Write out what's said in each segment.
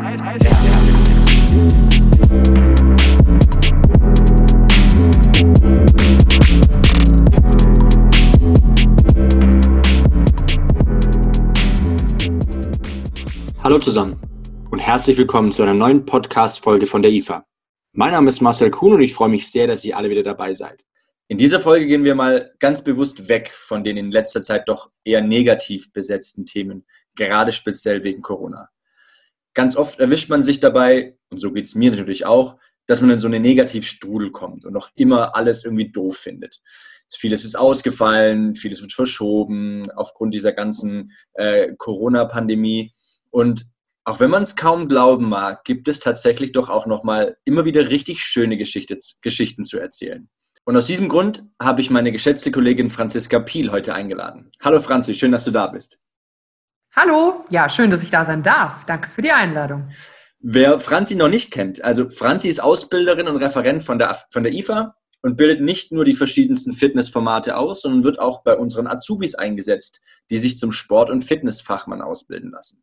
Hallo zusammen und herzlich willkommen zu einer neuen Podcast-Folge von der IFA. Mein Name ist Marcel Kuhn und ich freue mich sehr, dass ihr alle wieder dabei seid. In dieser Folge gehen wir mal ganz bewusst weg von den in letzter Zeit doch eher negativ besetzten Themen, gerade speziell wegen Corona. Ganz oft erwischt man sich dabei, und so geht es mir natürlich auch, dass man in so eine Negativstrudel kommt und noch immer alles irgendwie doof findet. Vieles ist ausgefallen, vieles wird verschoben aufgrund dieser ganzen äh, Corona-Pandemie. Und auch wenn man es kaum glauben mag, gibt es tatsächlich doch auch nochmal immer wieder richtig schöne Geschichte, Geschichten zu erzählen. Und aus diesem Grund habe ich meine geschätzte Kollegin Franziska Piel heute eingeladen. Hallo Franzi, schön, dass du da bist. Hallo, ja, schön, dass ich da sein darf. Danke für die Einladung. Wer Franzi noch nicht kennt, also Franzi ist Ausbilderin und Referent von der, von der IFA und bildet nicht nur die verschiedensten Fitnessformate aus, sondern wird auch bei unseren Azubis eingesetzt, die sich zum Sport- und Fitnessfachmann ausbilden lassen.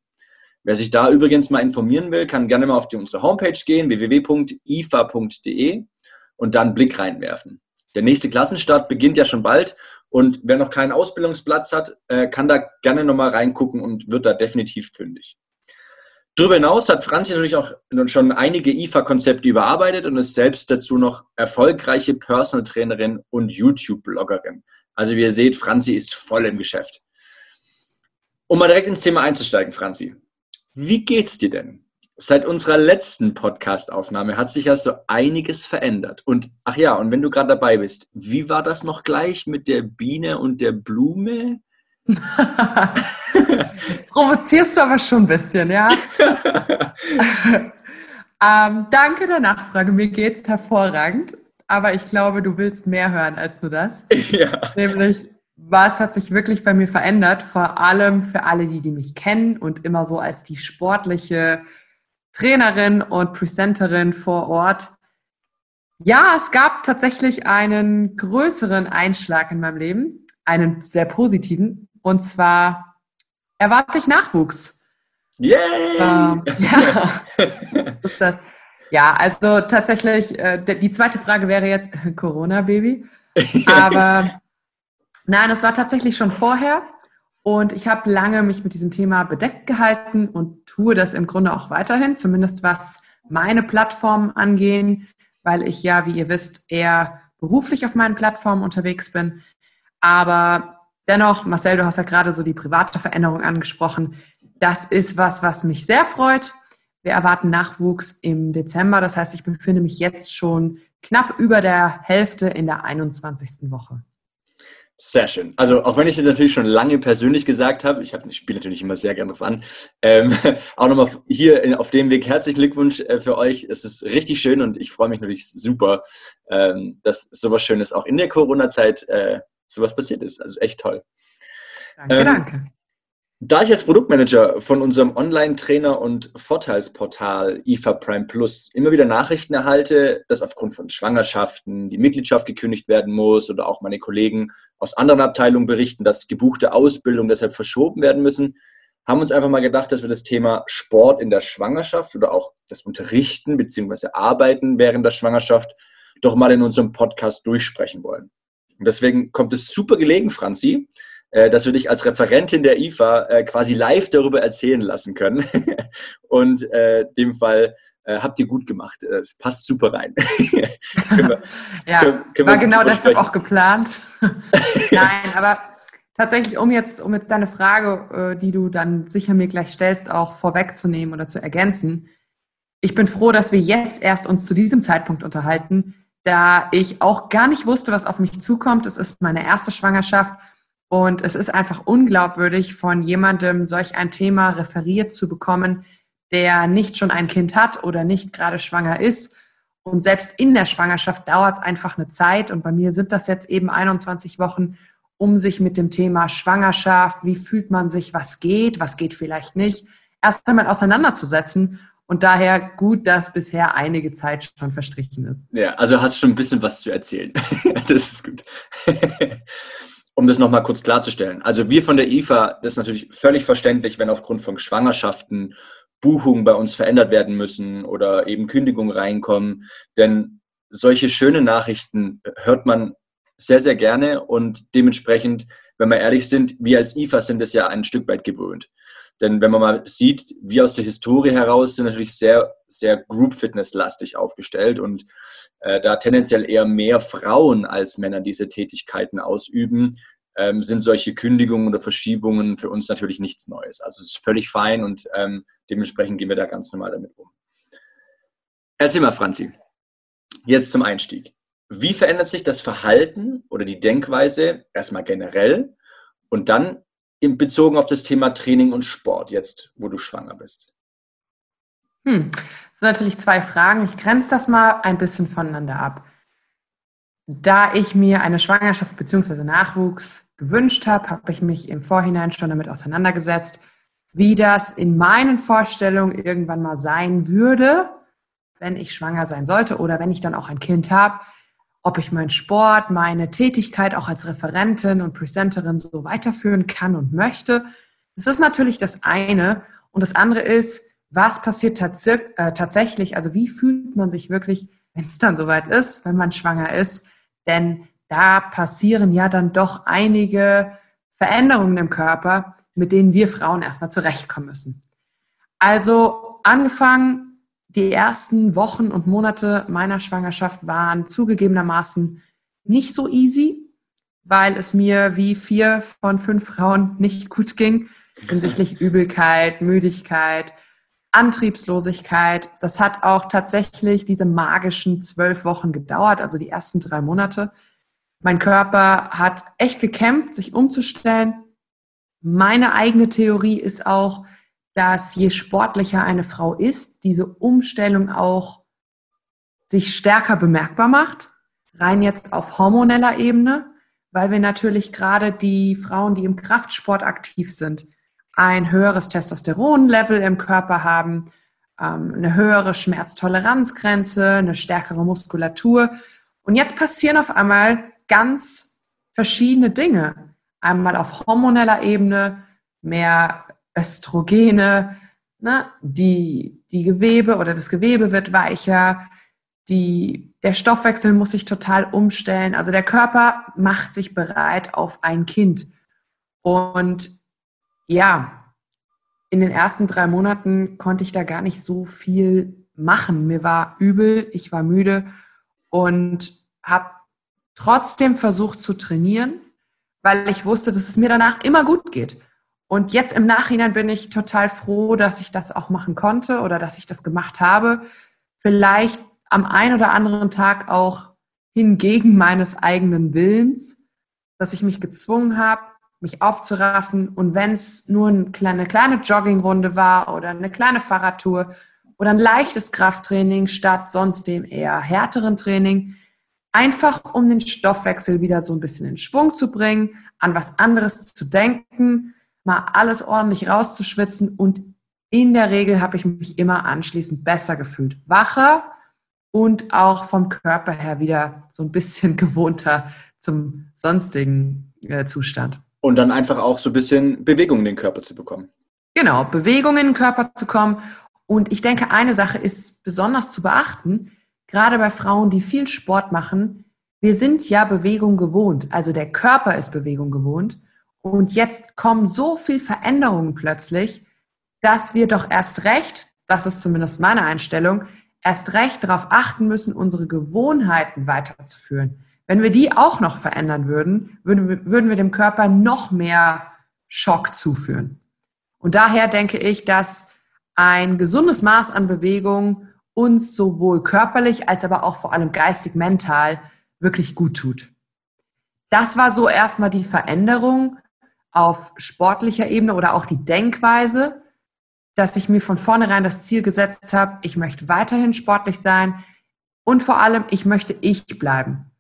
Wer sich da übrigens mal informieren will, kann gerne mal auf die, unsere Homepage gehen, www.ifa.de und dann einen Blick reinwerfen. Der nächste Klassenstart beginnt ja schon bald und wer noch keinen Ausbildungsplatz hat, äh, kann da gerne nochmal reingucken und wird da definitiv fündig. Darüber hinaus hat Franzi natürlich auch schon einige IFA-Konzepte überarbeitet und ist selbst dazu noch erfolgreiche Personal Trainerin und YouTube-Bloggerin. Also wie ihr seht, Franzi ist voll im Geschäft. Um mal direkt ins Thema einzusteigen, Franzi. Wie geht's dir denn? Seit unserer letzten Podcast-Aufnahme hat sich ja so einiges verändert. Und ach ja, und wenn du gerade dabei bist, wie war das noch gleich mit der Biene und der Blume? Provozierst du aber schon ein bisschen, ja? ähm, danke der Nachfrage. Mir geht's hervorragend. Aber ich glaube, du willst mehr hören als nur das. Ja. Nämlich, was hat sich wirklich bei mir verändert? Vor allem für alle, die, die mich kennen und immer so als die sportliche Trainerin und Presenterin vor Ort. Ja, es gab tatsächlich einen größeren Einschlag in meinem Leben, einen sehr positiven, und zwar erwarte ich Nachwuchs. Yay! Ähm, ja, ist das. Ja, also tatsächlich, äh, die zweite Frage wäre jetzt Corona-Baby. Aber nein, es war tatsächlich schon vorher. Und ich habe lange mich mit diesem Thema bedeckt gehalten und tue das im Grunde auch weiterhin, zumindest was meine Plattformen angehen, weil ich ja, wie ihr wisst, eher beruflich auf meinen Plattformen unterwegs bin. Aber dennoch, Marcel, du hast ja gerade so die private Veränderung angesprochen. Das ist was, was mich sehr freut. Wir erwarten Nachwuchs im Dezember. Das heißt, ich befinde mich jetzt schon knapp über der Hälfte in der 21. Woche. Sehr schön. Also auch wenn ich es natürlich schon lange persönlich gesagt habe, ich, hab, ich spiele natürlich immer sehr gerne drauf an, ähm, auch nochmal hier auf dem Weg herzlichen Glückwunsch äh, für euch. Es ist richtig schön und ich freue mich natürlich super, ähm, dass sowas Schönes auch in der Corona-Zeit äh, sowas passiert ist. Also echt toll. Danke, ähm, danke. Da ich als Produktmanager von unserem Online-Trainer und Vorteilsportal IFA Prime Plus immer wieder Nachrichten erhalte, dass aufgrund von Schwangerschaften die Mitgliedschaft gekündigt werden muss oder auch meine Kollegen aus anderen Abteilungen berichten, dass gebuchte Ausbildungen deshalb verschoben werden müssen, haben uns einfach mal gedacht, dass wir das Thema Sport in der Schwangerschaft oder auch das Unterrichten bzw. Arbeiten während der Schwangerschaft doch mal in unserem Podcast durchsprechen wollen. Und deswegen kommt es super gelegen, Franzi, dass wir dich als Referentin der IFA äh, quasi live darüber erzählen lassen können. Und äh, dem Fall äh, habt ihr gut gemacht. Äh, es passt super rein. wir, ja, können, können war genau deshalb auch geplant. Nein, aber tatsächlich, um jetzt, um jetzt deine Frage, äh, die du dann sicher mir gleich stellst, auch vorwegzunehmen oder zu ergänzen. Ich bin froh, dass wir jetzt erst uns zu diesem Zeitpunkt unterhalten, da ich auch gar nicht wusste, was auf mich zukommt. Es ist meine erste Schwangerschaft und es ist einfach unglaubwürdig, von jemandem solch ein Thema referiert zu bekommen, der nicht schon ein Kind hat oder nicht gerade schwanger ist. Und selbst in der Schwangerschaft dauert es einfach eine Zeit. Und bei mir sind das jetzt eben 21 Wochen, um sich mit dem Thema Schwangerschaft, wie fühlt man sich, was geht, was geht vielleicht nicht, erst einmal auseinanderzusetzen. Und daher gut, dass bisher einige Zeit schon verstrichen ist. Ja, also hast schon ein bisschen was zu erzählen. das ist gut um das nochmal kurz klarzustellen. Also wir von der IFA, das ist natürlich völlig verständlich, wenn aufgrund von Schwangerschaften, Buchungen bei uns verändert werden müssen oder eben Kündigungen reinkommen. Denn solche schöne Nachrichten hört man sehr, sehr gerne und dementsprechend, wenn wir ehrlich sind, wir als IFA sind es ja ein Stück weit gewöhnt. Denn wenn man mal sieht, wir aus der Historie heraus sind natürlich sehr, sehr Group-Fitness-lastig aufgestellt und äh, da tendenziell eher mehr Frauen als Männer diese Tätigkeiten ausüben, ähm, sind solche Kündigungen oder Verschiebungen für uns natürlich nichts Neues. Also es ist völlig fein und ähm, dementsprechend gehen wir da ganz normal damit um. Erzähl mal, Franzi, jetzt zum Einstieg. Wie verändert sich das Verhalten oder die Denkweise erstmal generell und dann in bezogen auf das Thema Training und Sport, jetzt wo du schwanger bist? Hm. Das sind natürlich zwei Fragen. Ich grenze das mal ein bisschen voneinander ab. Da ich mir eine Schwangerschaft bzw. Nachwuchs gewünscht habe, habe ich mich im Vorhinein schon damit auseinandergesetzt, wie das in meinen Vorstellungen irgendwann mal sein würde, wenn ich schwanger sein sollte oder wenn ich dann auch ein Kind habe ob ich meinen Sport, meine Tätigkeit auch als Referentin und Presenterin so weiterführen kann und möchte. Das ist natürlich das eine. Und das andere ist, was passiert tats äh, tatsächlich? Also wie fühlt man sich wirklich, wenn es dann soweit ist, wenn man schwanger ist? Denn da passieren ja dann doch einige Veränderungen im Körper, mit denen wir Frauen erstmal zurechtkommen müssen. Also angefangen die ersten Wochen und Monate meiner Schwangerschaft waren zugegebenermaßen nicht so easy, weil es mir wie vier von fünf Frauen nicht gut ging hinsichtlich Übelkeit, Müdigkeit, Antriebslosigkeit. Das hat auch tatsächlich diese magischen zwölf Wochen gedauert, also die ersten drei Monate. Mein Körper hat echt gekämpft, sich umzustellen. Meine eigene Theorie ist auch, dass je sportlicher eine Frau ist, diese Umstellung auch sich stärker bemerkbar macht, rein jetzt auf hormoneller Ebene, weil wir natürlich gerade die Frauen, die im Kraftsport aktiv sind, ein höheres Testosteronlevel im Körper haben, ähm, eine höhere Schmerztoleranzgrenze, eine stärkere Muskulatur. Und jetzt passieren auf einmal ganz verschiedene Dinge. Einmal auf hormoneller Ebene, mehr Östrogene, ne? die, die Gewebe oder das Gewebe wird weicher, die, der Stoffwechsel muss sich total umstellen. Also der Körper macht sich bereit auf ein Kind. Und ja, in den ersten drei Monaten konnte ich da gar nicht so viel machen. Mir war übel, ich war müde und habe trotzdem versucht zu trainieren, weil ich wusste, dass es mir danach immer gut geht. Und jetzt im Nachhinein bin ich total froh, dass ich das auch machen konnte oder dass ich das gemacht habe. Vielleicht am einen oder anderen Tag auch hingegen meines eigenen Willens, dass ich mich gezwungen habe, mich aufzuraffen. Und wenn es nur eine kleine, kleine Joggingrunde war oder eine kleine Fahrradtour oder ein leichtes Krafttraining statt sonst dem eher härteren Training, einfach um den Stoffwechsel wieder so ein bisschen in Schwung zu bringen, an was anderes zu denken mal alles ordentlich rauszuschwitzen und in der Regel habe ich mich immer anschließend besser gefühlt. Wacher und auch vom Körper her wieder so ein bisschen gewohnter zum sonstigen äh, Zustand. Und dann einfach auch so ein bisschen Bewegung in den Körper zu bekommen. Genau, Bewegung in den Körper zu kommen. Und ich denke, eine Sache ist besonders zu beachten, gerade bei Frauen, die viel Sport machen. Wir sind ja Bewegung gewohnt. Also der Körper ist Bewegung gewohnt. Und jetzt kommen so viel Veränderungen plötzlich, dass wir doch erst recht, das ist zumindest meine Einstellung, erst recht darauf achten müssen, unsere Gewohnheiten weiterzuführen. Wenn wir die auch noch verändern würden, würden, wir dem Körper noch mehr Schock zuführen. Und daher denke ich, dass ein gesundes Maß an Bewegung uns sowohl körperlich als aber auch vor allem geistig, mental wirklich gut tut. Das war so erstmal die Veränderung auf sportlicher Ebene oder auch die Denkweise, dass ich mir von vornherein das Ziel gesetzt habe, ich möchte weiterhin sportlich sein und vor allem, ich möchte ich bleiben.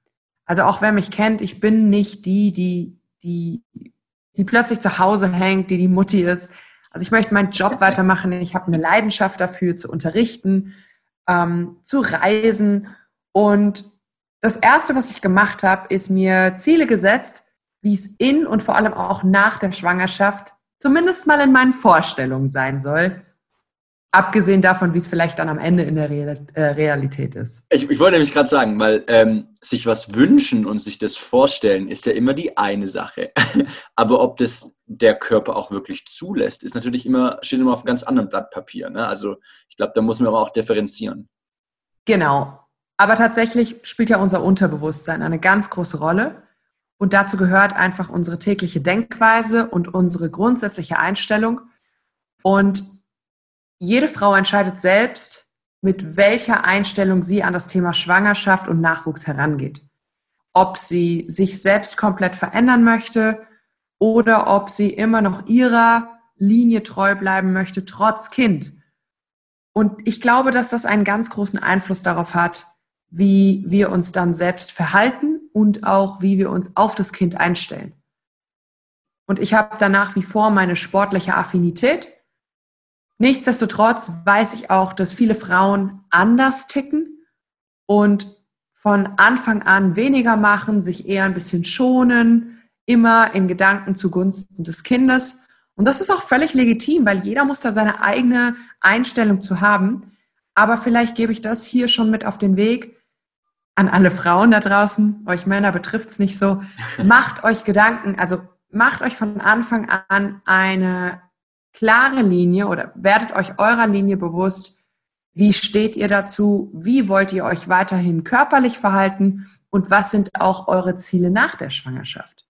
Also auch wer mich kennt, ich bin nicht die, die, die, die plötzlich zu Hause hängt, die die Mutti ist. Also ich möchte meinen Job weitermachen. Ich habe eine Leidenschaft dafür, zu unterrichten, ähm, zu reisen. Und das Erste, was ich gemacht habe, ist mir Ziele gesetzt, wie es in und vor allem auch nach der Schwangerschaft zumindest mal in meinen Vorstellungen sein soll. Abgesehen davon, wie es vielleicht dann am Ende in der äh, Realität ist. Ich, ich wollte nämlich gerade sagen, weil ähm, sich was wünschen und sich das vorstellen, ist ja immer die eine Sache. Aber ob das der Körper auch wirklich zulässt, ist natürlich immer, steht immer auf einem ganz anderen Blatt Papier. Ne? Also ich glaube, da muss man aber auch differenzieren. Genau. Aber tatsächlich spielt ja unser Unterbewusstsein eine ganz große Rolle. Und dazu gehört einfach unsere tägliche Denkweise und unsere grundsätzliche Einstellung. Und jede Frau entscheidet selbst, mit welcher Einstellung sie an das Thema Schwangerschaft und Nachwuchs herangeht. Ob sie sich selbst komplett verändern möchte oder ob sie immer noch ihrer Linie treu bleiben möchte, trotz Kind. Und ich glaube, dass das einen ganz großen Einfluss darauf hat, wie wir uns dann selbst verhalten und auch wie wir uns auf das Kind einstellen. Und ich habe da nach wie vor meine sportliche Affinität Nichtsdestotrotz weiß ich auch, dass viele Frauen anders ticken und von Anfang an weniger machen, sich eher ein bisschen schonen, immer in Gedanken zugunsten des Kindes. Und das ist auch völlig legitim, weil jeder muss da seine eigene Einstellung zu haben. Aber vielleicht gebe ich das hier schon mit auf den Weg an alle Frauen da draußen. Euch Männer betrifft es nicht so. Macht euch Gedanken, also macht euch von Anfang an eine klare Linie oder werdet euch eurer Linie bewusst. Wie steht ihr dazu? Wie wollt ihr euch weiterhin körperlich verhalten? Und was sind auch eure Ziele nach der Schwangerschaft?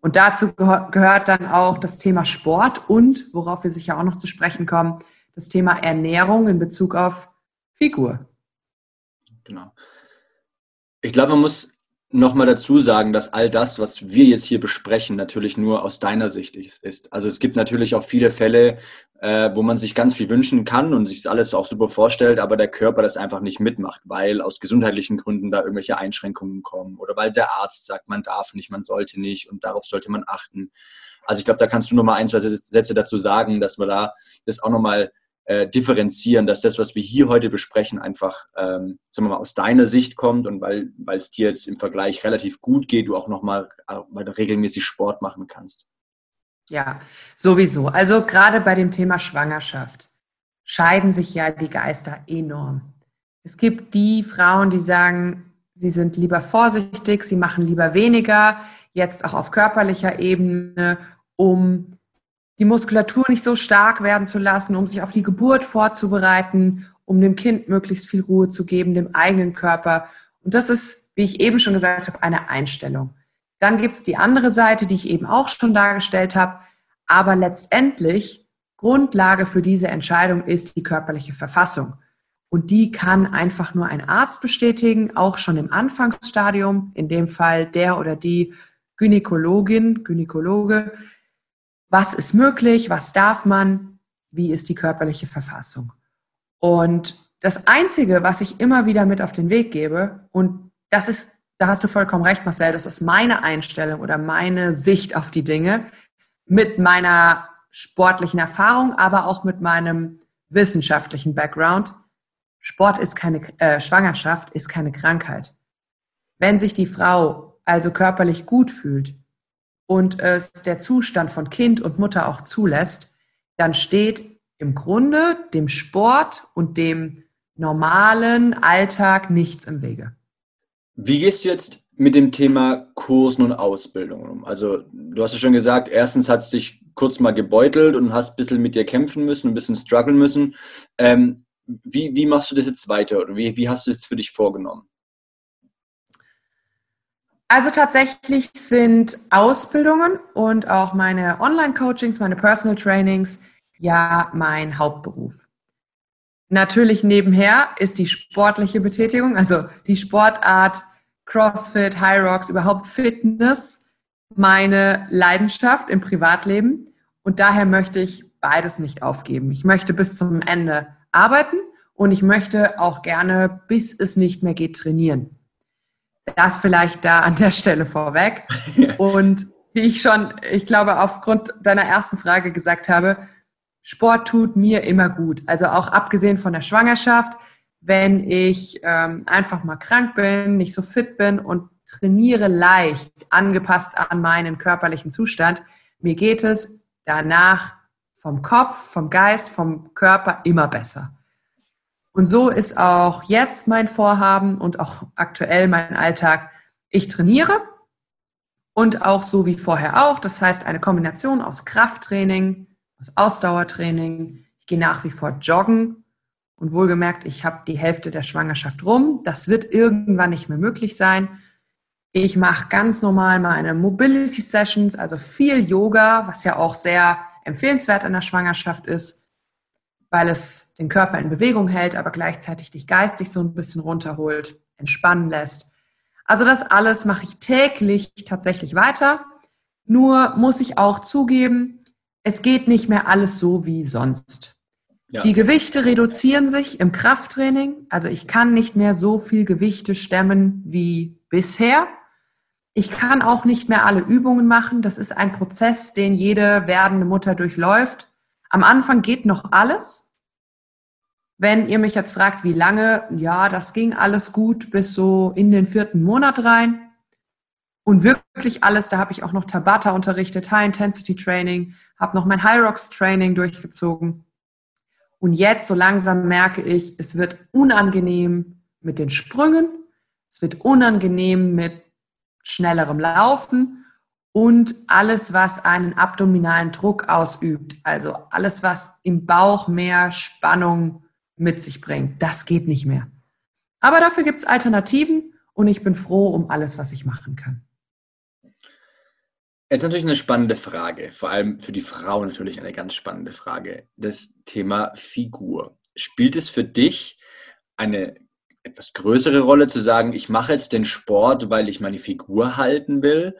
Und dazu gehört dann auch das Thema Sport und, worauf wir sicher auch noch zu sprechen kommen, das Thema Ernährung in Bezug auf Figur. Genau. Ich glaube, man muss nochmal dazu sagen, dass all das, was wir jetzt hier besprechen, natürlich nur aus deiner Sicht ist. Also es gibt natürlich auch viele Fälle, äh, wo man sich ganz viel wünschen kann und sich alles auch super vorstellt, aber der Körper das einfach nicht mitmacht, weil aus gesundheitlichen Gründen da irgendwelche Einschränkungen kommen oder weil der Arzt sagt, man darf nicht, man sollte nicht und darauf sollte man achten. Also ich glaube, da kannst du nochmal ein, zwei Sätze dazu sagen, dass wir da das auch nochmal äh, differenzieren, dass das, was wir hier heute besprechen, einfach ähm, sagen wir mal, aus deiner Sicht kommt und weil es dir jetzt im Vergleich relativ gut geht, du auch nochmal äh, regelmäßig Sport machen kannst. Ja, sowieso. Also gerade bei dem Thema Schwangerschaft scheiden sich ja die Geister enorm. Es gibt die Frauen, die sagen, sie sind lieber vorsichtig, sie machen lieber weniger, jetzt auch auf körperlicher Ebene, um die Muskulatur nicht so stark werden zu lassen, um sich auf die Geburt vorzubereiten, um dem Kind möglichst viel Ruhe zu geben, dem eigenen Körper. Und das ist, wie ich eben schon gesagt habe, eine Einstellung. Dann gibt es die andere Seite, die ich eben auch schon dargestellt habe. Aber letztendlich Grundlage für diese Entscheidung ist die körperliche Verfassung. Und die kann einfach nur ein Arzt bestätigen, auch schon im Anfangsstadium, in dem Fall der oder die Gynäkologin, Gynäkologe, was ist möglich, was darf man, wie ist die körperliche Verfassung. Und das Einzige, was ich immer wieder mit auf den Weg gebe, und das ist, da hast du vollkommen recht, Marcel, das ist meine Einstellung oder meine Sicht auf die Dinge mit meiner sportlichen Erfahrung, aber auch mit meinem wissenschaftlichen Background. Sport ist keine, äh, Schwangerschaft ist keine Krankheit. Wenn sich die Frau also körperlich gut fühlt, und es der Zustand von Kind und Mutter auch zulässt, dann steht im Grunde dem Sport und dem normalen Alltag nichts im Wege. Wie gehst du jetzt mit dem Thema Kursen und Ausbildungen um? Also du hast ja schon gesagt, erstens hat es dich kurz mal gebeutelt und hast ein bisschen mit dir kämpfen müssen, ein bisschen strugglen müssen. Ähm, wie, wie machst du das jetzt weiter oder wie, wie hast du das für dich vorgenommen? Also tatsächlich sind Ausbildungen und auch meine Online-Coachings, meine Personal Trainings ja mein Hauptberuf. Natürlich nebenher ist die sportliche Betätigung, also die Sportart CrossFit, High Rocks, überhaupt Fitness, meine Leidenschaft im Privatleben. Und daher möchte ich beides nicht aufgeben. Ich möchte bis zum Ende arbeiten und ich möchte auch gerne, bis es nicht mehr geht, trainieren. Das vielleicht da an der Stelle vorweg. Und wie ich schon, ich glaube, aufgrund deiner ersten Frage gesagt habe, Sport tut mir immer gut. Also auch abgesehen von der Schwangerschaft, wenn ich ähm, einfach mal krank bin, nicht so fit bin und trainiere leicht, angepasst an meinen körperlichen Zustand, mir geht es danach vom Kopf, vom Geist, vom Körper immer besser. Und so ist auch jetzt mein Vorhaben und auch aktuell mein Alltag. Ich trainiere und auch so wie vorher auch. Das heißt, eine Kombination aus Krafttraining, aus Ausdauertraining. Ich gehe nach wie vor joggen und wohlgemerkt, ich habe die Hälfte der Schwangerschaft rum. Das wird irgendwann nicht mehr möglich sein. Ich mache ganz normal meine Mobility Sessions, also viel Yoga, was ja auch sehr empfehlenswert in der Schwangerschaft ist, weil es den Körper in Bewegung hält, aber gleichzeitig dich geistig so ein bisschen runterholt, entspannen lässt. Also das alles mache ich täglich tatsächlich weiter. Nur muss ich auch zugeben, es geht nicht mehr alles so wie sonst. Ja, die Gewichte reduzieren sich im Krafttraining. Also ich kann nicht mehr so viel Gewichte stemmen wie bisher. Ich kann auch nicht mehr alle Übungen machen. Das ist ein Prozess, den jede werdende Mutter durchläuft. Am Anfang geht noch alles. Wenn ihr mich jetzt fragt, wie lange, ja, das ging alles gut bis so in den vierten Monat rein. Und wirklich alles, da habe ich auch noch Tabata unterrichtet, High Intensity Training, habe noch mein High Rocks Training durchgezogen. Und jetzt so langsam merke ich, es wird unangenehm mit den Sprüngen, es wird unangenehm mit schnellerem Laufen und alles, was einen abdominalen Druck ausübt, also alles, was im Bauch mehr Spannung mit sich bringt, das geht nicht mehr. Aber dafür gibt es Alternativen und ich bin froh um alles, was ich machen kann. Jetzt natürlich eine spannende Frage, vor allem für die Frau natürlich eine ganz spannende Frage. Das Thema Figur. Spielt es für dich eine etwas größere Rolle zu sagen, ich mache jetzt den Sport, weil ich meine Figur halten will.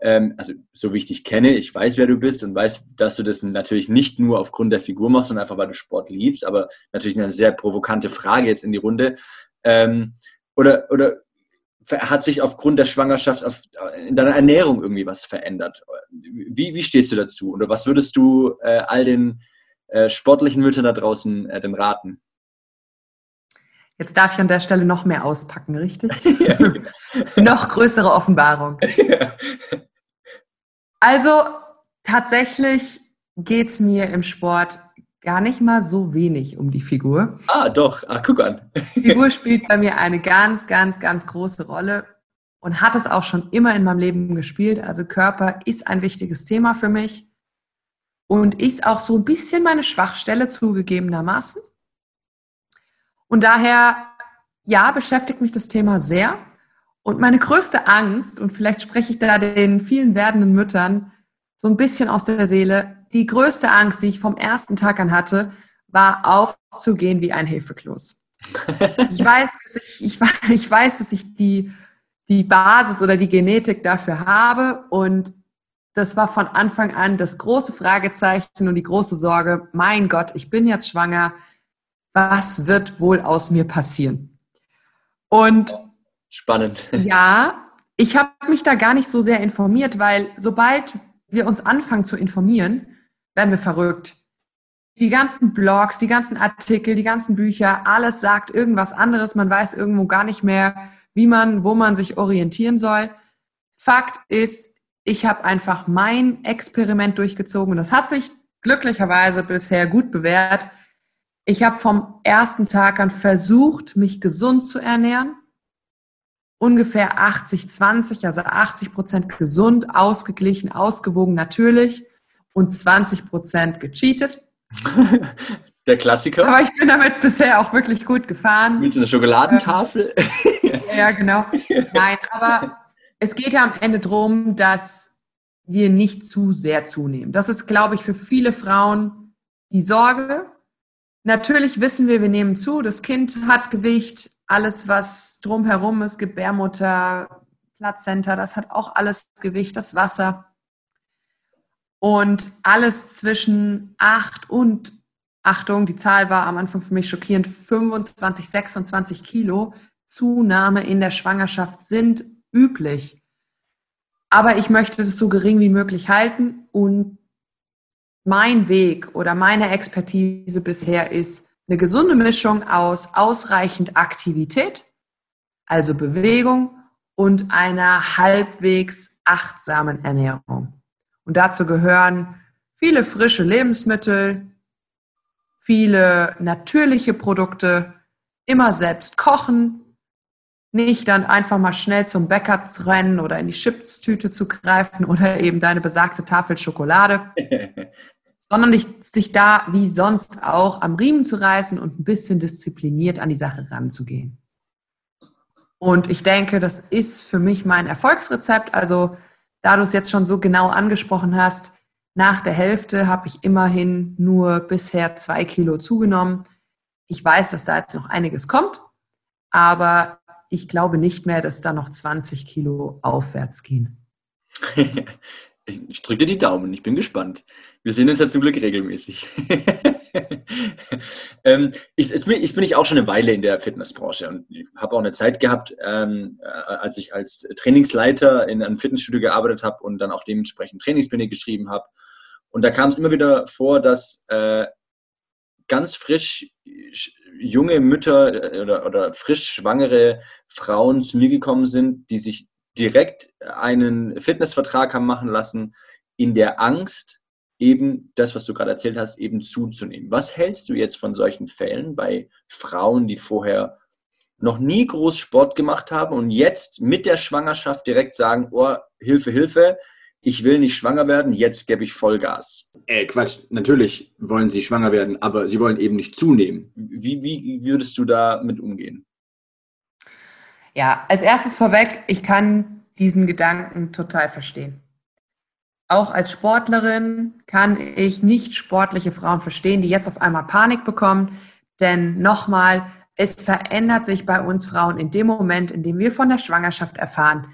Ähm, also so wie ich dich kenne, ich weiß, wer du bist und weiß, dass du das natürlich nicht nur aufgrund der Figur machst, sondern einfach, weil du Sport liebst, aber natürlich eine sehr provokante Frage jetzt in die Runde. Ähm, oder, oder hat sich aufgrund der Schwangerschaft auf, in deiner Ernährung irgendwie was verändert? Wie, wie stehst du dazu? Oder was würdest du äh, all den äh, sportlichen Müttern da draußen äh, denn raten? Jetzt darf ich an der Stelle noch mehr auspacken, richtig? Ja. noch größere Offenbarung. Ja. Also tatsächlich geht es mir im Sport gar nicht mal so wenig um die Figur. Ah, doch. Ach, guck an. Die Figur spielt bei mir eine ganz, ganz, ganz große Rolle und hat es auch schon immer in meinem Leben gespielt. Also Körper ist ein wichtiges Thema für mich und ist auch so ein bisschen meine Schwachstelle zugegebenermaßen. Und daher, ja, beschäftigt mich das Thema sehr. Und meine größte Angst, und vielleicht spreche ich da den vielen werdenden Müttern so ein bisschen aus der Seele, die größte Angst, die ich vom ersten Tag an hatte, war aufzugehen wie ein Hefekloß. Ich weiß, dass ich, ich, ich weiß, dass ich die, die Basis oder die Genetik dafür habe und das war von Anfang an das große Fragezeichen und die große Sorge, mein Gott, ich bin jetzt schwanger, was wird wohl aus mir passieren? Und spannend. Ja, ich habe mich da gar nicht so sehr informiert, weil sobald wir uns anfangen zu informieren, werden wir verrückt. Die ganzen Blogs, die ganzen Artikel, die ganzen Bücher, alles sagt irgendwas anderes. Man weiß irgendwo gar nicht mehr, wie man, wo man sich orientieren soll. Fakt ist, ich habe einfach mein Experiment durchgezogen und das hat sich glücklicherweise bisher gut bewährt. Ich habe vom ersten Tag an versucht, mich gesund zu ernähren. Ungefähr 80-20, also 80 Prozent gesund, ausgeglichen, ausgewogen natürlich und 20 Prozent gecheatet. Der Klassiker. Aber ich bin damit bisher auch wirklich gut gefahren. Mit einer Schokoladentafel? ja, genau. Nein, aber es geht ja am Ende darum, dass wir nicht zu sehr zunehmen. Das ist, glaube ich, für viele Frauen die Sorge, Natürlich wissen wir, wir nehmen zu, das Kind hat Gewicht, alles, was drumherum ist, Gebärmutter, Plazenta, das hat auch alles Gewicht, das Wasser. Und alles zwischen 8 und, Achtung, die Zahl war am Anfang für mich schockierend, 25, 26 Kilo Zunahme in der Schwangerschaft sind üblich. Aber ich möchte das so gering wie möglich halten und mein Weg oder meine Expertise bisher ist eine gesunde Mischung aus ausreichend Aktivität, also Bewegung und einer halbwegs achtsamen Ernährung. Und dazu gehören viele frische Lebensmittel, viele natürliche Produkte, immer selbst kochen, nicht dann einfach mal schnell zum Bäcker zu rennen oder in die Chipstüte zu greifen oder eben deine besagte Tafel Schokolade, sondern sich da wie sonst auch am Riemen zu reißen und ein bisschen diszipliniert an die Sache ranzugehen. Und ich denke, das ist für mich mein Erfolgsrezept. Also, da du es jetzt schon so genau angesprochen hast, nach der Hälfte habe ich immerhin nur bisher zwei Kilo zugenommen. Ich weiß, dass da jetzt noch einiges kommt, aber ich glaube nicht mehr, dass da noch 20 Kilo aufwärts gehen. ich drücke die Daumen, ich bin gespannt. Wir sehen uns ja zum Glück regelmäßig. ähm, ich, jetzt, bin, ich bin ich auch schon eine Weile in der Fitnessbranche und habe auch eine Zeit gehabt, ähm, äh, als ich als Trainingsleiter in einem Fitnessstudio gearbeitet habe und dann auch dementsprechend Trainingspläne geschrieben habe. Und da kam es immer wieder vor, dass äh, ganz frisch junge Mütter äh, oder, oder frisch schwangere Frauen zu mir gekommen sind, die sich direkt einen Fitnessvertrag haben machen lassen, in der Angst, eben das, was du gerade erzählt hast, eben zuzunehmen. Was hältst du jetzt von solchen Fällen bei Frauen, die vorher noch nie groß Sport gemacht haben und jetzt mit der Schwangerschaft direkt sagen, oh, Hilfe, Hilfe, ich will nicht schwanger werden, jetzt gebe ich Vollgas. Äh, Quatsch, natürlich wollen sie schwanger werden, aber sie wollen eben nicht zunehmen. Wie, wie würdest du da mit umgehen? Ja, als erstes vorweg, ich kann diesen Gedanken total verstehen. Auch als Sportlerin kann ich nicht sportliche Frauen verstehen, die jetzt auf einmal Panik bekommen. Denn nochmal, es verändert sich bei uns Frauen in dem Moment, in dem wir von der Schwangerschaft erfahren,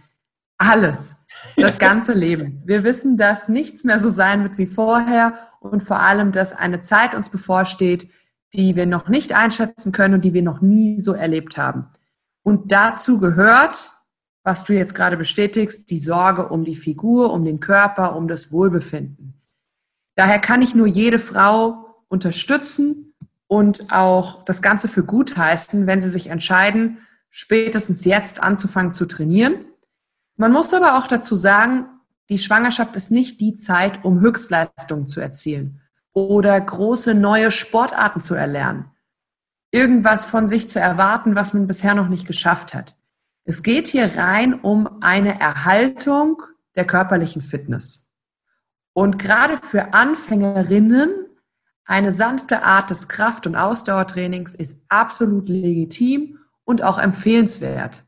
alles das ganze Leben. Wir wissen, dass nichts mehr so sein wird wie vorher und vor allem, dass eine Zeit uns bevorsteht, die wir noch nicht einschätzen können und die wir noch nie so erlebt haben. Und dazu gehört, was du jetzt gerade bestätigst, die Sorge um die Figur, um den Körper, um das Wohlbefinden. Daher kann ich nur jede Frau unterstützen und auch das Ganze für gut heißen, wenn sie sich entscheiden, spätestens jetzt anzufangen zu trainieren man muss aber auch dazu sagen, die Schwangerschaft ist nicht die Zeit, um Höchstleistungen zu erzielen oder große neue Sportarten zu erlernen. Irgendwas von sich zu erwarten, was man bisher noch nicht geschafft hat. Es geht hier rein um eine Erhaltung der körperlichen Fitness. Und gerade für Anfängerinnen eine sanfte Art des Kraft- und Ausdauertrainings ist absolut legitim und auch empfehlenswert.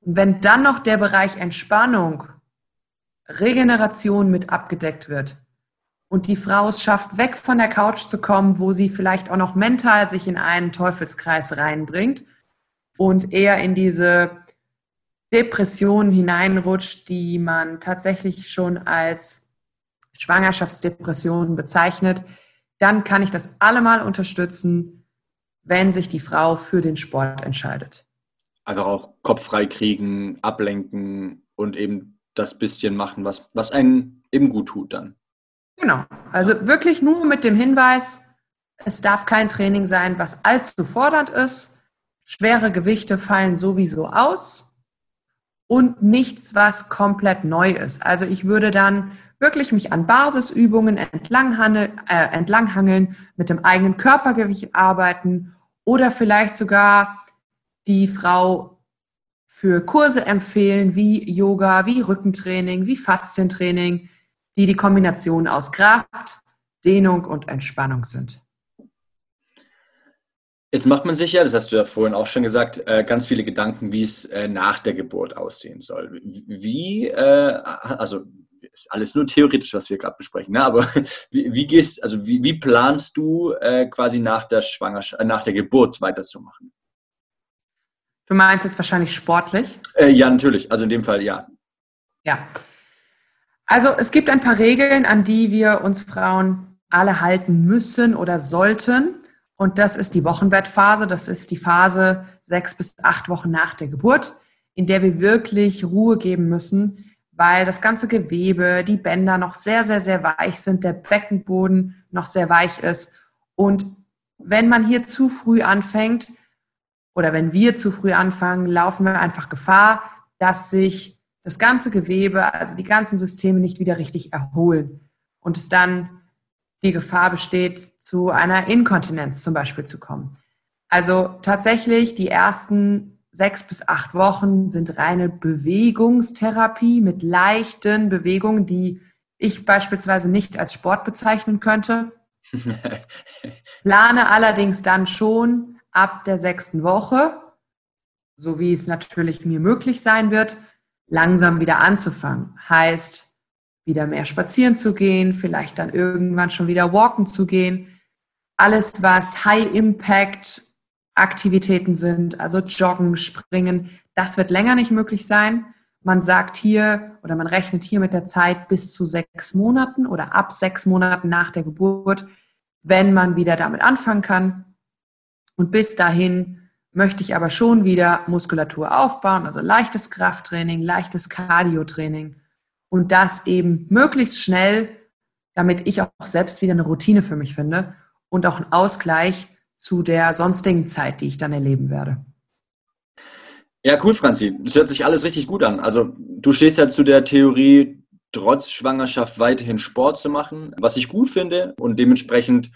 Und wenn dann noch der Bereich Entspannung, Regeneration mit abgedeckt wird und die Frau es schafft, weg von der Couch zu kommen, wo sie vielleicht auch noch mental sich in einen Teufelskreis reinbringt und eher in diese Depression hineinrutscht, die man tatsächlich schon als Schwangerschaftsdepression bezeichnet, dann kann ich das allemal unterstützen, wenn sich die Frau für den Sport entscheidet einfach auch Kopf frei kriegen, ablenken und eben das bisschen machen, was, was einen eben gut tut dann. Genau. Also wirklich nur mit dem Hinweis, es darf kein Training sein, was allzu fordernd ist. Schwere Gewichte fallen sowieso aus und nichts, was komplett neu ist. Also ich würde dann wirklich mich an Basisübungen entlanghangeln, äh, entlanghangeln mit dem eigenen Körpergewicht arbeiten oder vielleicht sogar die Frau für Kurse empfehlen, wie Yoga, wie Rückentraining, wie Faszientraining, die die Kombination aus Kraft, Dehnung und Entspannung sind. Jetzt macht man sich ja, das hast du ja vorhin auch schon gesagt, äh, ganz viele Gedanken, wie es äh, nach der Geburt aussehen soll. Wie, äh, also ist alles nur theoretisch, was wir gerade besprechen, ne? aber wie, wie, gehst, also wie, wie planst du quasi nach der Schwangerschaft, nach der Geburt weiterzumachen? Du meinst jetzt wahrscheinlich sportlich? Äh, ja, natürlich. Also in dem Fall ja. Ja. Also es gibt ein paar Regeln, an die wir uns Frauen alle halten müssen oder sollten. Und das ist die Wochenbettphase. Das ist die Phase sechs bis acht Wochen nach der Geburt, in der wir wirklich Ruhe geben müssen, weil das ganze Gewebe, die Bänder noch sehr, sehr, sehr weich sind, der Beckenboden noch sehr weich ist. Und wenn man hier zu früh anfängt, oder wenn wir zu früh anfangen, laufen wir einfach Gefahr, dass sich das ganze Gewebe, also die ganzen Systeme nicht wieder richtig erholen und es dann die Gefahr besteht, zu einer Inkontinenz zum Beispiel zu kommen. Also tatsächlich die ersten sechs bis acht Wochen sind reine Bewegungstherapie mit leichten Bewegungen, die ich beispielsweise nicht als Sport bezeichnen könnte. Plane allerdings dann schon ab der sechsten Woche, so wie es natürlich mir möglich sein wird, langsam wieder anzufangen. Heißt, wieder mehr spazieren zu gehen, vielleicht dann irgendwann schon wieder walken zu gehen. Alles, was High-Impact Aktivitäten sind, also Joggen, Springen, das wird länger nicht möglich sein. Man sagt hier oder man rechnet hier mit der Zeit bis zu sechs Monaten oder ab sechs Monaten nach der Geburt, wenn man wieder damit anfangen kann. Und bis dahin möchte ich aber schon wieder Muskulatur aufbauen, also leichtes Krafttraining, leichtes Cardiotraining und das eben möglichst schnell, damit ich auch selbst wieder eine Routine für mich finde und auch einen Ausgleich zu der sonstigen Zeit, die ich dann erleben werde. Ja, cool, Franzi. Das hört sich alles richtig gut an. Also du stehst ja zu der Theorie, trotz Schwangerschaft weiterhin Sport zu machen, was ich gut finde und dementsprechend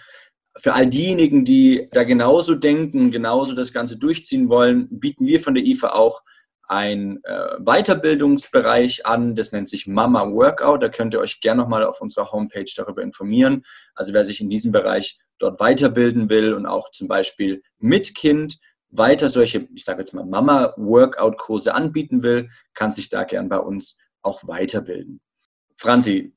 für all diejenigen, die da genauso denken, genauso das Ganze durchziehen wollen, bieten wir von der IFA auch ein äh, Weiterbildungsbereich an, das nennt sich Mama Workout. Da könnt ihr euch gerne nochmal auf unserer Homepage darüber informieren. Also wer sich in diesem Bereich dort weiterbilden will und auch zum Beispiel mit Kind weiter solche, ich sage jetzt mal Mama Workout Kurse anbieten will, kann sich da gern bei uns auch weiterbilden. Franzi,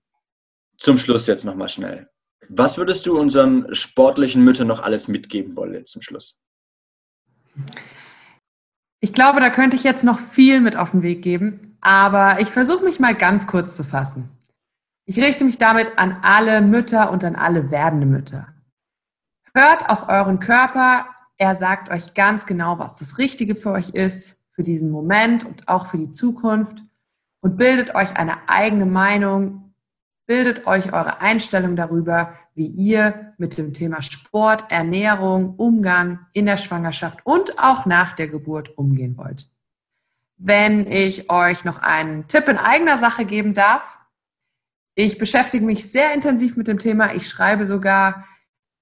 zum Schluss jetzt nochmal schnell. Was würdest du unseren sportlichen Müttern noch alles mitgeben wollen zum Schluss? Ich glaube, da könnte ich jetzt noch viel mit auf den Weg geben, aber ich versuche mich mal ganz kurz zu fassen. Ich richte mich damit an alle Mütter und an alle werdende Mütter. Hört auf euren Körper, er sagt euch ganz genau, was das Richtige für euch ist, für diesen Moment und auch für die Zukunft und bildet euch eine eigene Meinung, bildet euch eure Einstellung darüber, wie ihr mit dem Thema Sport, Ernährung, Umgang in der Schwangerschaft und auch nach der Geburt umgehen wollt. Wenn ich euch noch einen Tipp in eigener Sache geben darf, ich beschäftige mich sehr intensiv mit dem Thema. Ich schreibe sogar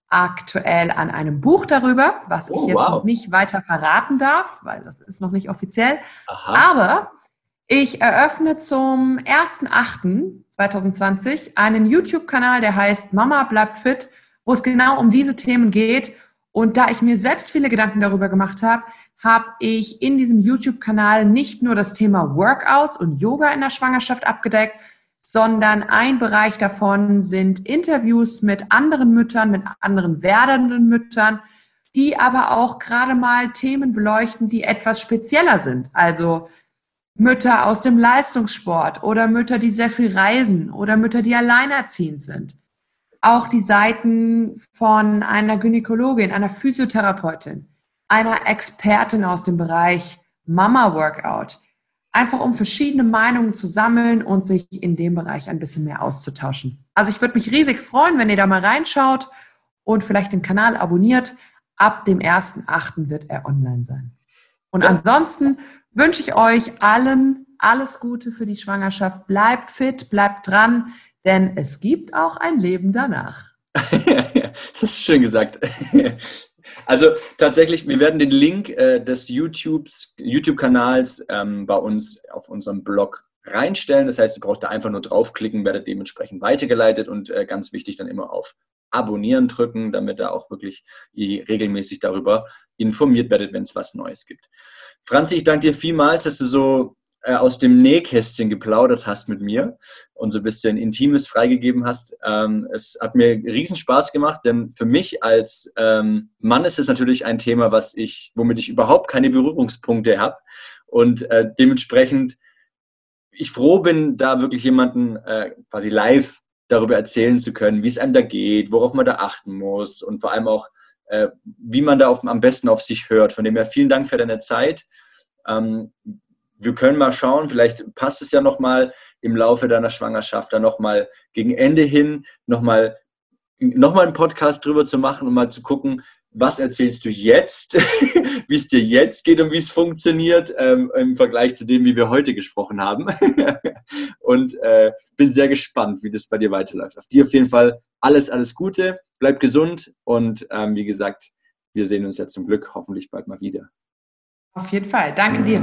aktuell an einem Buch darüber, was oh, ich jetzt wow. noch nicht weiter verraten darf, weil das ist noch nicht offiziell. Aha. Aber ich eröffne zum 1.8.2020 einen YouTube-Kanal, der heißt Mama bleibt fit, wo es genau um diese Themen geht. Und da ich mir selbst viele Gedanken darüber gemacht habe, habe ich in diesem YouTube-Kanal nicht nur das Thema Workouts und Yoga in der Schwangerschaft abgedeckt, sondern ein Bereich davon sind Interviews mit anderen Müttern, mit anderen werdenden Müttern, die aber auch gerade mal Themen beleuchten, die etwas spezieller sind. Also Mütter aus dem Leistungssport oder Mütter, die sehr viel reisen oder Mütter, die alleinerziehend sind. Auch die Seiten von einer Gynäkologin, einer Physiotherapeutin, einer Expertin aus dem Bereich Mama Workout, einfach um verschiedene Meinungen zu sammeln und sich in dem Bereich ein bisschen mehr auszutauschen. Also ich würde mich riesig freuen, wenn ihr da mal reinschaut und vielleicht den Kanal abonniert. Ab dem 1.8. wird er online sein. Und ansonsten wünsche ich euch allen alles Gute für die Schwangerschaft. Bleibt fit, bleibt dran, denn es gibt auch ein Leben danach. das ist schön gesagt. Also tatsächlich, wir werden den Link äh, des YouTube-Kanals ähm, bei uns auf unserem Blog reinstellen. Das heißt, ihr braucht da einfach nur draufklicken, werdet dementsprechend weitergeleitet und äh, ganz wichtig dann immer auf Abonnieren drücken, damit ihr auch wirklich regelmäßig darüber informiert werdet, wenn es was Neues gibt. Franzi, ich danke dir vielmals, dass du so äh, aus dem Nähkästchen geplaudert hast mit mir und so ein bisschen Intimes freigegeben hast. Ähm, es hat mir riesen Spaß gemacht, denn für mich als ähm, Mann ist es natürlich ein Thema, was ich, womit ich überhaupt keine Berührungspunkte habe und äh, dementsprechend ich froh bin, da wirklich jemanden äh, quasi live darüber erzählen zu können, wie es einem da geht, worauf man da achten muss und vor allem auch, äh, wie man da auf, am besten auf sich hört. Von dem her vielen Dank für deine Zeit. Ähm, wir können mal schauen, vielleicht passt es ja nochmal im Laufe deiner Schwangerschaft, da nochmal gegen Ende hin nochmal noch mal einen Podcast drüber zu machen und mal zu gucken, was erzählst du jetzt, wie es dir jetzt geht und wie es funktioniert ähm, im Vergleich zu dem, wie wir heute gesprochen haben. und äh, bin sehr gespannt, wie das bei dir weiterläuft. Auf dir auf jeden Fall alles, alles Gute, bleib gesund und ähm, wie gesagt, wir sehen uns ja zum Glück hoffentlich bald mal wieder. Auf jeden Fall. Danke dir.